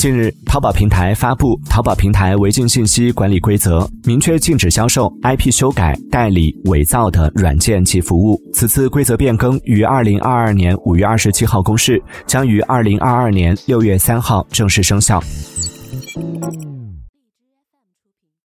近日淘宝平台发布淘宝平台违禁信息管理规则明确禁止销售 ip 修改代理伪造的软件及服务。此次规则变更于二零二二年五月二十七号公示将于二零二二年六月三号正式生效。